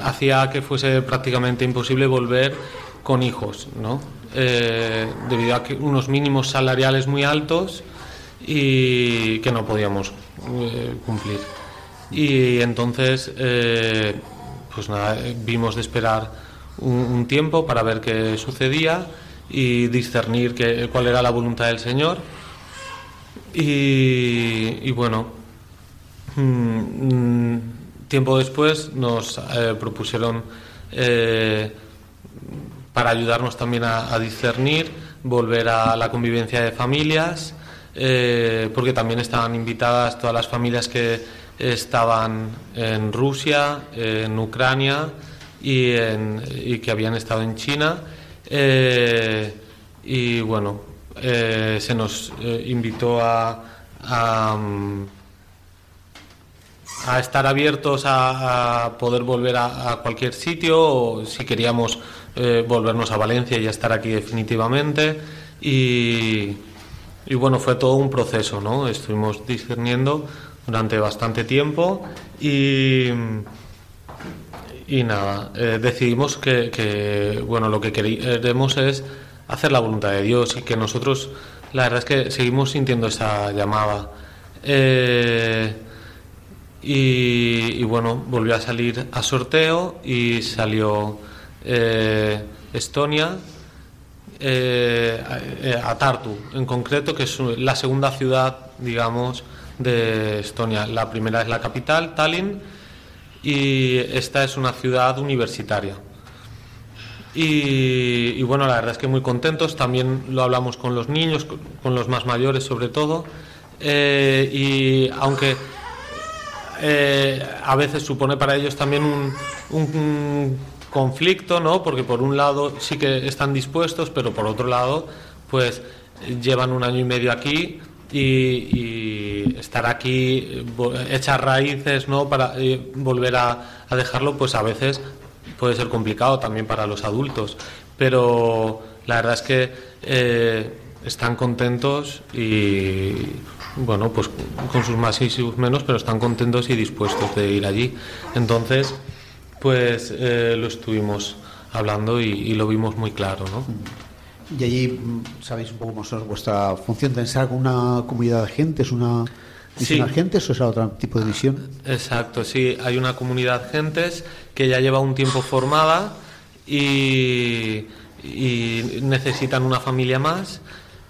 hacía que fuese prácticamente imposible volver con hijos, ¿no? Eh, debido a que unos mínimos salariales muy altos y que no podíamos cumplir. Y entonces, pues nada, vimos de esperar un, tiempo para ver qué sucedía y discernir que, cuál era la voluntad del Señor. Y, bueno, mm, tiempo después nos eh, propusieron, eh, para ayudarnos también a, discernir, volver a la convivencia de familias, eh, porque también estaban invitadas todas las familias que estaban en Rusia, en Ucrania, y, que habían estado en China. Eh, y bueno, eh, se nos eh, invitó a, a, estar abiertos a, poder volver a, cualquier sitio o si queríamos volvernos a Valencia y estar aquí definitivamente. Y, y bueno, fue todo un proceso, ¿no? Estuvimos discerniendo durante bastante tiempo y y nada, eh, decidimos que, bueno, lo que queremos es hacer la voluntad de Dios y que nosotros, la verdad es que seguimos sintiendo esa llamada. Eh, y, bueno, volvió a salir a sorteo y salió eh, Estonia, a Tartu en concreto, que es la segunda ciudad, digamos, de Estonia. La primera es la capital, Tallinn y esta es una ciudad universitaria. Y, bueno, la verdad es que muy contentos, también lo hablamos con los niños, con, los más mayores sobre todo, eh, y aunque eh, a veces supone para ellos también un, un, conflicto, ¿no? porque por un lado sí que están dispuestos, pero por otro lado, pues llevan un año y medio aquí y, estar aquí, echar raíces, ¿no? Para eh, volver a, dejarlo, pues a veces puede ser complicado también para los adultos. Pero la verdad es que eh, están contentos y, bueno, pues con sus más y sus menos, pero están contentos y dispuestos de ir allí. Entonces, pues eh, lo estuvimos hablando y, lo vimos muy claro, ¿no? Y allí mm, sabéis un poco cómo es vuestra función, ¿tenéis con una comunidad de gentes, una gentes o es otro tipo de visión? Exacto, sí, hay una comunidad gentes que ya lleva un tiempo formada y, necesitan una familia más.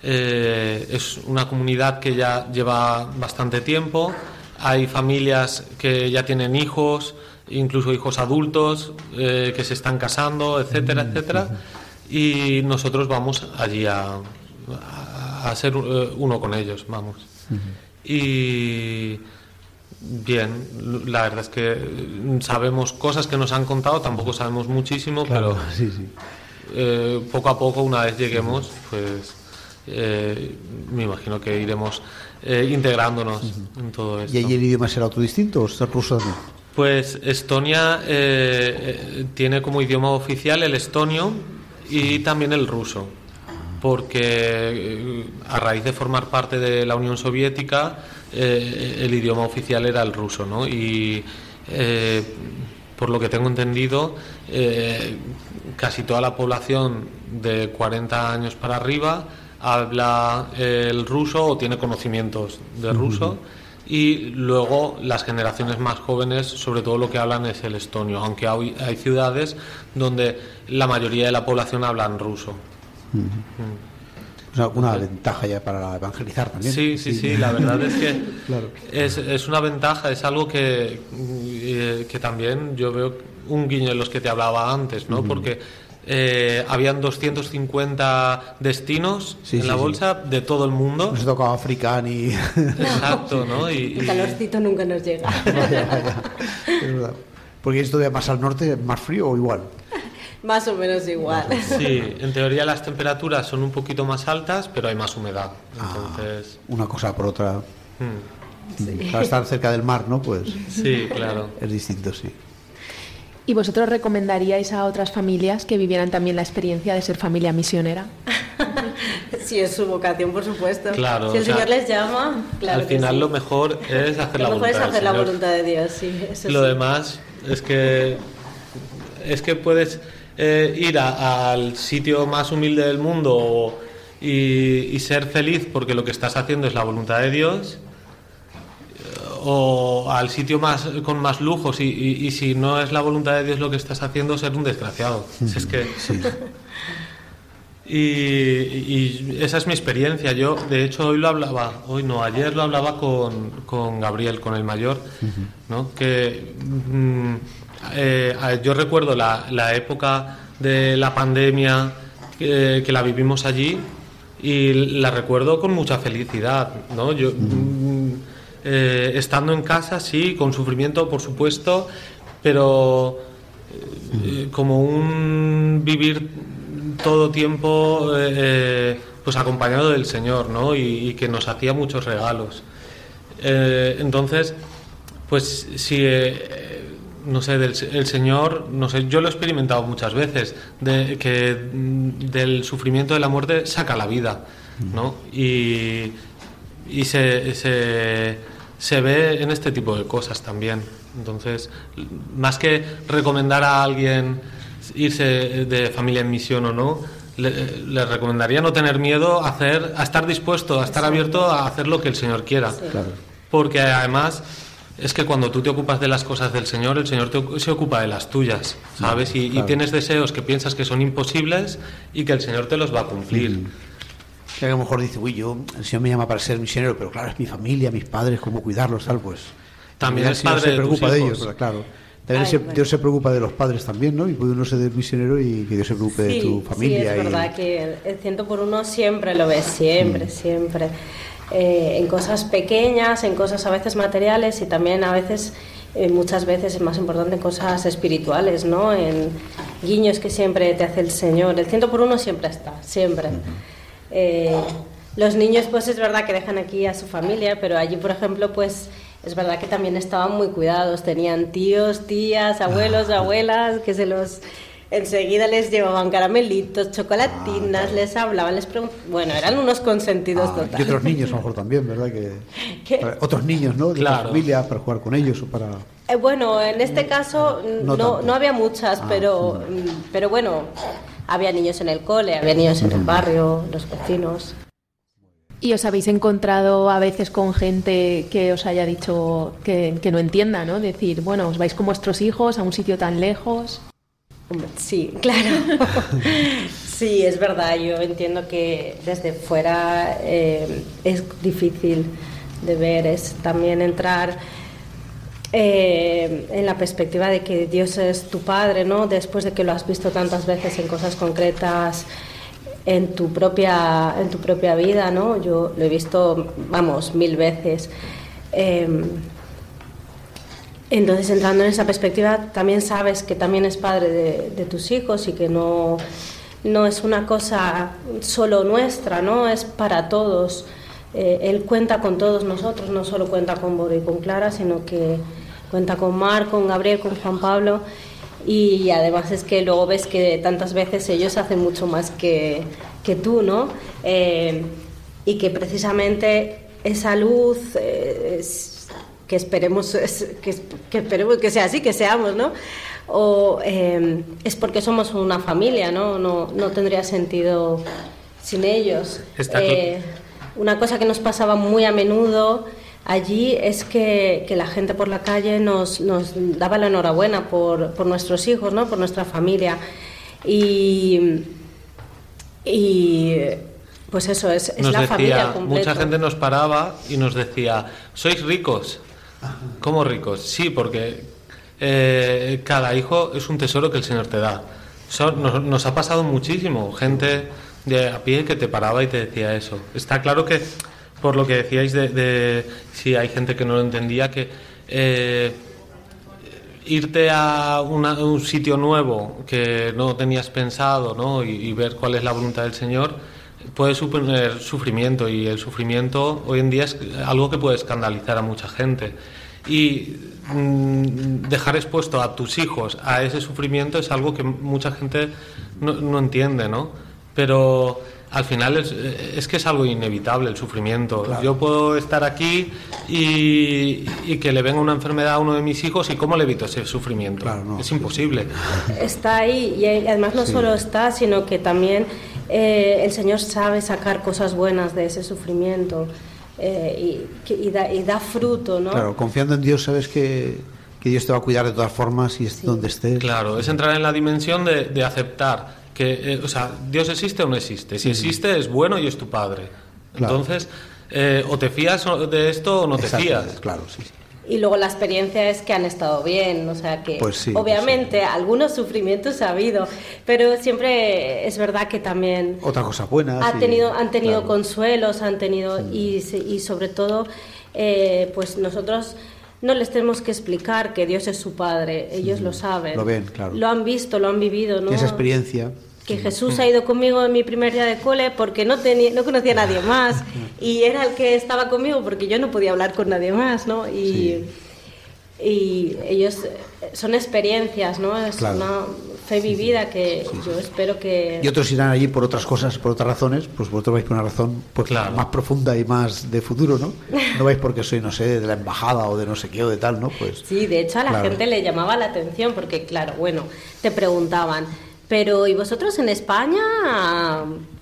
Eh, es una comunidad que ya lleva bastante tiempo. Hay familias que ya tienen hijos, incluso hijos adultos, eh, que se están casando, etcétera, etcétera y nosotros vamos allí a, a, ser eh, uno con ellos, vamos. Y bien, la verdad es que sabemos cosas que nos han contado, tampoco sabemos muchísimo, pero eh, poco a poco, una vez lleguemos, pues eh, me imagino que iremos integrándonos en todo esto. ¿Y allí el idioma será otro distinto o es ruso Pues Estonia tiene como idioma oficial el estonio y también el ruso, porque eh, a raíz de formar parte de la Unión Soviética, eh, el idioma oficial era el ruso, ¿no? Y eh, por lo que tengo entendido, casi toda la población de 40 años para arriba habla el ruso o tiene conocimientos de ruso y luego las generaciones más jóvenes sobre todo lo que hablan es el estonio, aunque hay, ciudades donde la mayoría de la población hablan ruso. Una ventaja ya para evangelizar también. Sí, sí, sí, la verdad es que es, es, una ventaja, es algo que, eh, que también yo veo un guiño en los que te hablaba antes, ¿no? Porque eh, habían 250 destinos en la bolsa de todo el mundo. No se tocaba África ni. Exacto, ¿no? Y, el calorcito nunca nos llega. Es verdad. Porque esto de más al norte, más frío o igual. Más o menos igual. Sí, en teoría las temperaturas son un poquito más altas, pero hay más humedad. Ah, Entonces... una cosa por otra. Hmm. Para estar cerca del mar, ¿no? Pues. Sí, claro. Es distinto, sí. ¿Y vosotros recomendaríais a otras familias que vivieran también la experiencia de ser familia misionera? si es su vocación, por supuesto. Claro, si el o sea, Señor les llama, claro Al que final sí. lo mejor es hacer la Lo mejor voluntad es hacer la voluntad de Dios, sí. Eso Lo sí. demás es que es que puedes eh, ir a- al sitio más humilde del mundo y, y ser feliz porque lo que estás haciendo es la voluntad de Dios eh, o al sitio más con más lujos. Y, y- y si no es la voluntad de Dios lo que estás haciendo ser un desgraciado. Si es que y, y esa es mi experiencia. Yo, de hecho, hoy lo hablaba, hoy no, ayer lo hablaba con, con Gabriel, con el mayor, ¿no? Que mm, eh, yo recuerdo la, la época de la pandemia que, que la vivimos allí y la recuerdo con mucha felicidad, ¿no? Yo, mm, eh, estando en casa, sí, con sufrimiento, por supuesto, pero eh, como un vivir todo tiempo eh, pues acompañado del Señor, ¿no? Y, que nos hacía muchos regalos. Eh, entonces, pues si eh, no sé, el Señor, no sé, yo lo he experimentado muchas veces, de, que mm, del sufrimiento de la muerte saca la vida, ¿no? Y, y se, se, se ve en este tipo de cosas también. Entonces, más que recomendar a alguien irse de familia en misión o no, le, le recomendaría no tener miedo a hacer, a estar dispuesto, a estar abierto a hacer lo que el Señor quiera. Porque además es que cuando tú te ocupas de las cosas del Señor, el Señor te- se ocupa de las tuyas, ¿sabes? Y, y claro. tienes deseos que piensas que son imposibles y que el Señor te los va a cumplir. Que a lo mejor dice, uy, yo, el Señor me llama para ser misionero, pero claro, es mi familia, mis padres, cómo cuidarlos, tal, pues. También el Señor padre se de tus preocupa de hijos. ellos, pero claro. También Ay, se- bueno. Dios se preocupa de los padres también, ¿no? Y puede uno ser misionero y que Dios se preocupe de tu familia. Sí, es y- verdad que el ciento por uno siempre lo ves, siempre, siempre. Eh, en cosas pequeñas, en cosas a veces materiales y también a veces, eh, muchas veces es más importante en cosas espirituales, ¿no? En guiños que siempre te hace el Señor. El ciento por uno siempre está, siempre. Eh, los niños, pues es verdad que dejan aquí a su familia, pero allí, por ejemplo, pues es verdad que también estaban muy cuidados. Tenían tíos, tías, abuelos, abuelas, que se los enseguida les llevaban caramelitos, chocolatinas, les hablaban, les preguntaban. Bueno, eran unos consentidos Ah, y totales. otros niños, a lo mejor también, ¿verdad? Que, otros niños, ¿no? De la familia, para jugar con ellos o para. Eh, bueno, en este caso mm, No no, había muchas, Ah, pero, mm, pero bueno, había niños en el cole, había niños en el barrio, los vecinos. ¿Y os habéis encontrado a veces con gente que os haya dicho que, que no entienda, ¿no? Decir, bueno, os vais con vuestros hijos a un sitio tan lejos. Sí, claro. sí, es verdad. Yo entiendo que desde fuera eh, es difícil de ver, es también entrar eh, en la perspectiva de que Dios es tu Padre, ¿no? Después de que lo has visto tantas veces en cosas concretas en tu propia en tu propia vida, ¿no? Yo lo he visto, vamos, mil veces. Em, entonces, entrando en esa perspectiva, también sabes que también es padre de, tus hijos y que no, no es una cosa solo nuestra, ¿no? Es para todos. Eh, él cuenta con todos nosotros, no solo cuenta con Boro y con Clara, sino que cuenta con Mar, con Gabriel, con Juan Pablo. Y además es que luego ves que tantas veces ellos hacen mucho más que, que tú, ¿no? Eh, y que precisamente esa luz eh, es- que esperemos es- que, que esperemos que sea así, que seamos, ¿no? O eh, es porque somos una familia, ¿no? No, no tendría sentido sin ellos. Está Eh, una cosa que nos pasaba muy a menudo allí es que, que la gente por la calle nos, nos daba la enhorabuena por, por nuestros hijos, ¿no? Por nuestra familia. Y, y pues eso, es, la familia completa. mucha gente nos paraba y nos decía, ¿sois ricos? ¿Cómo ricos? Sí, porque eh, cada hijo es un tesoro que el Señor te da. Nos, nos ha pasado muchísimo, gente de a pie que te paraba y te decía eso. Está claro que, por lo que decíais de, si hay gente que no lo entendía, que eh, irte a un sitio nuevo que no tenías pensado ¿no? Y, y ver cuál es la voluntad del Señor puede suponer sufrimiento y el sufrimiento hoy en día es algo que puede escandalizar a mucha gente Y mm, dejar expuesto a tus hijos a ese sufrimiento es algo que mucha gente no, no entiende, ¿no? Pero al final es, es, que es algo inevitable el sufrimiento. Claro. Yo puedo estar aquí y, y, que le venga una enfermedad a uno de mis hijos y cómo le evito ese sufrimiento. Claro, no. Es imposible. Está ahí y además no Sí. solo está, sino que también eh, el Señor sabe sacar cosas buenas de ese sufrimiento eh, y, da, y da fruto, ¿no? Claro, confiando en Dios sabes que, que Dios te va a cuidar de todas formas y estés donde estés. Claro, es entrar en la dimensión de, de aceptar que, eh, o sea, Dios existe o no existe. Si existe es bueno y es tu padre. Claro. Entonces, eh, o te fías o- de esto o no te Exacto, fías. Claro, sí. sí. Y luego la experiencia es que han estado bien, o sea que Pues sí, obviamente algunos sufrimientos ha habido, pero siempre es verdad que también Otra cosa buena. ha sí, tenido, han tenido claro. consuelos, han tenido y, se- y sobre todo, eh, pues nosotros no les tenemos que explicar que Dios es su padre, ellos lo saben, Lo ven, claro. lo han visto, lo han vivido, ¿no? Esa experiencia. que Jesús ha ido conmigo en mi primer día de cole porque no tenía, no conocía a nadie más y era el que estaba conmigo porque yo no podía hablar con nadie más, ¿no? Y, y ellos eh, son experiencias, ¿no? Es Claro. una fe vivida que yo espero que Y otros irán allí por otras cosas, por otras razones, pues vosotros vais por una razón pues, Claro. más profunda y más de futuro, ¿no? No vais porque soy, no sé, de la embajada o de no sé qué o de tal, ¿no? Pues Sí, de hecho a la Claro. gente le llamaba la atención porque, claro, bueno, te preguntaban, pero ¿y vosotros en España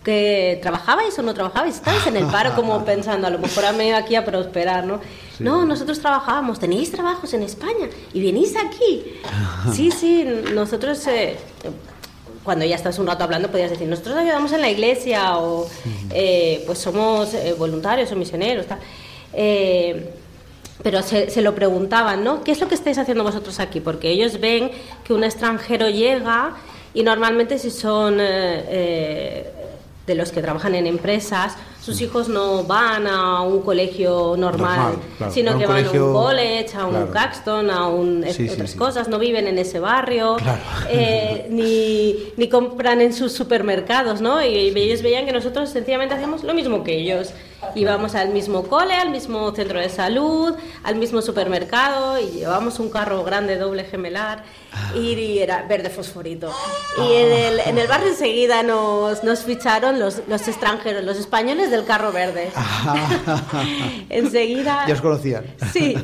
que trabajabais o no trabajabais? ¿Estabais en el paro como pensando, a lo mejor han venido aquí a prosperar, ¿no? No, nosotros trabajábamos, tenéis trabajos en España y venís aquí. Sí, sí, nosotros... eh, cuando ya estás un rato hablando podías decir, nosotros ayudamos en la iglesia o eh, pues somos eh, voluntarios o misioneros, tal. Eh, pero se, se lo preguntaban, ¿no? ¿Qué es lo que estáis haciendo vosotros aquí? Porque ellos ven que un extranjero llega y normalmente si son eh, eh, de los que trabajan en empresas, sus hijos no van a un colegio normal, Normal, claro. sino A que van a un college, a un claro. Caxton, a un, Sí, otras sí. cosas, no viven en ese barrio, Claro. eh, ni, ni compran en sus supermercados, ¿no? Y, ellos veían que nosotros sencillamente hacíamos lo mismo que ellos. Íbamos al mismo cole, al mismo centro de salud, al mismo supermercado y llevábamos un carro grande doble gemelar y era verde fosforito. Y en el, en el barrio enseguida nos, nos ficharon los, los extranjeros, los españoles del carro verde. enseguida... ya os conocían. Sí,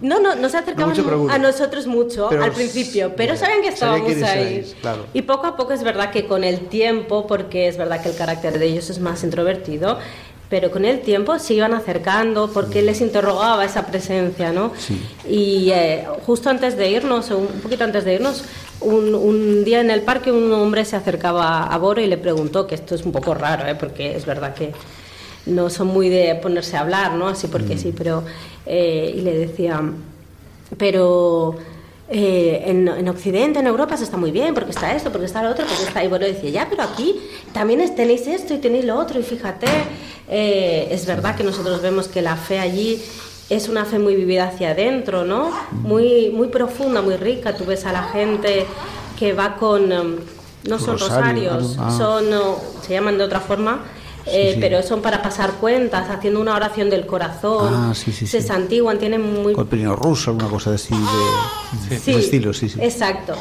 no, no, no se acercaban pero a nosotros mucho Pero al principio, pero sabían que estábamos quiénes ahí. claro. Y poco a poco es verdad que con el tiempo, porque es verdad que el carácter de ellos es más introvertido, pero con el tiempo se iban acercando porque les interrogaba esa presencia, ¿no? Sí. Y eh, justo antes de irnos, un poquito antes de irnos, un, un día en el parque un hombre se acercaba a Boro y le preguntó, que esto es un poco raro, ¿eh? porque es verdad que no son muy de ponerse a hablar, ¿no? Así porque sí, pero... eh, y le decía, pero... eh, en, en Occidente, en Europa se está muy bien, porque está esto, porque está lo otro, porque está... Y bueno, decía, ya, pero aquí también es- tenéis esto y tenéis lo otro, y fíjate, eh, es verdad que nosotros vemos que la fe allí es una fe muy vivida hacia adentro, ¿no? Muy, muy profunda, muy rica. Tú ves a la gente que va con... em, no son Rosario, rosarios, ah. son... no, se llaman de otra forma, eh, sí. pero son para pasar cuentas, haciendo una oración del corazón. Ah, sí, sí, se santiguan, tienen muy Con el ruso, alguna cosa así de, de estilo, sí, sí. Exacto.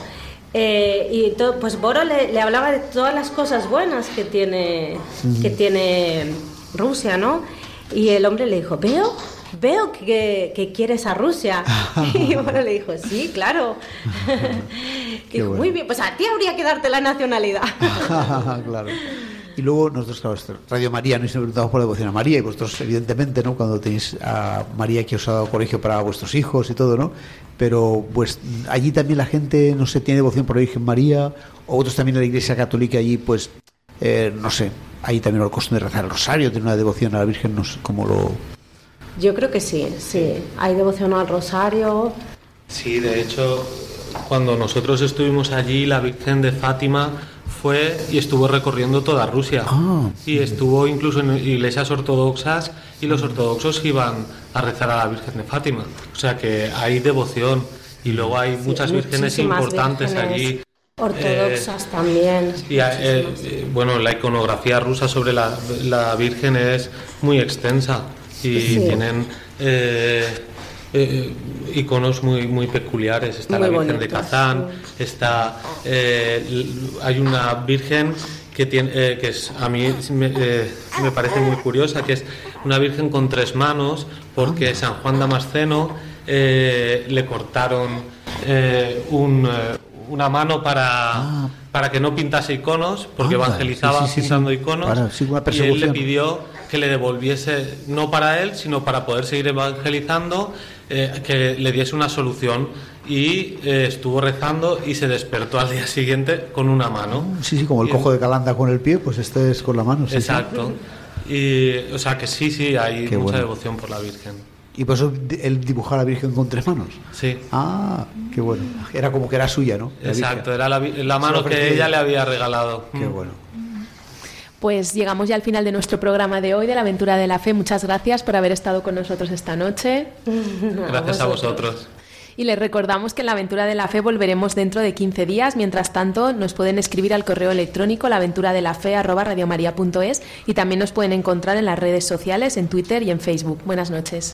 Eh, y to- pues Boro le, le hablaba de todas las cosas buenas que tiene, que tiene Rusia, ¿no? Y el hombre le dijo, veo, veo que, que quieres a Rusia. y Boro le dijo, sí, claro. Dijo, bueno. muy bien, pues a ti habría que darte la nacionalidad. claro. Y luego nosotros, claro, Radio María, nos preguntamos por la devoción a María y vosotros, evidentemente, ¿no? Cuando tenéis a María que os ha dado colegio para vuestros hijos y todo, ¿no? Pero pues allí también la gente, no sé, tiene devoción por la Virgen María, o otros también en la Iglesia Católica allí, pues, eh, no sé, ahí también el costumbre de rezar el rosario, tiene una devoción a la Virgen, no sé cómo lo... Yo creo que sí, sí. Hay devoción al rosario. Sí, de hecho, cuando nosotros estuvimos allí, la Virgen de Fátima fue y estuvo recorriendo toda Rusia. Ah. Y estuvo incluso en iglesias ortodoxas y los ortodoxos iban a rezar a la Virgen de Fátima. O sea que hay devoción y luego hay Sí, muchas vírgenes importantes vírgenes allí. Ortodoxas también. Y eh, eh, bueno, la iconografía rusa sobre la, la Virgen es muy extensa y Sí. tienen eh, eh, iconos muy muy peculiares. Está la Virgen de Kazán, está eh, hay una Virgen que tiene eh, que es a mí me, me, parece muy curiosa, que es una Virgen con tres manos, porque San Juan Damasceno le cortaron un, una mano para ah. para que no pintase iconos, porque evangelizaba pintando iconos, y él le pidió que le devolviese, no para él, sino para poder seguir evangelizando, eh, que le diese una solución. Y eh, estuvo rezando y se despertó al día siguiente con una mano. Sí, sí, como el cojo de Calanda con el pie, pues este es con la mano. exacto. Y, o sea que sí, sí, hay mucha devoción por la Virgen. Y por eso él dibujó a la Virgen con tres manos. Sí. Ah, qué bueno. Era como que era suya, ¿no? Exacto, era la, la mano que ella le había regalado. Qué bueno. Pues llegamos ya al final de nuestro programa de hoy, de la aventura de la fe. Muchas gracias por haber estado con nosotros esta noche. Gracias a vosotros. Y les recordamos que en la aventura de la fe volveremos dentro de 15 días. Mientras tanto, nos pueden escribir al correo electrónico la aventura de la fe y también nos pueden encontrar en las redes sociales, en Twitter y en Facebook. Buenas noches.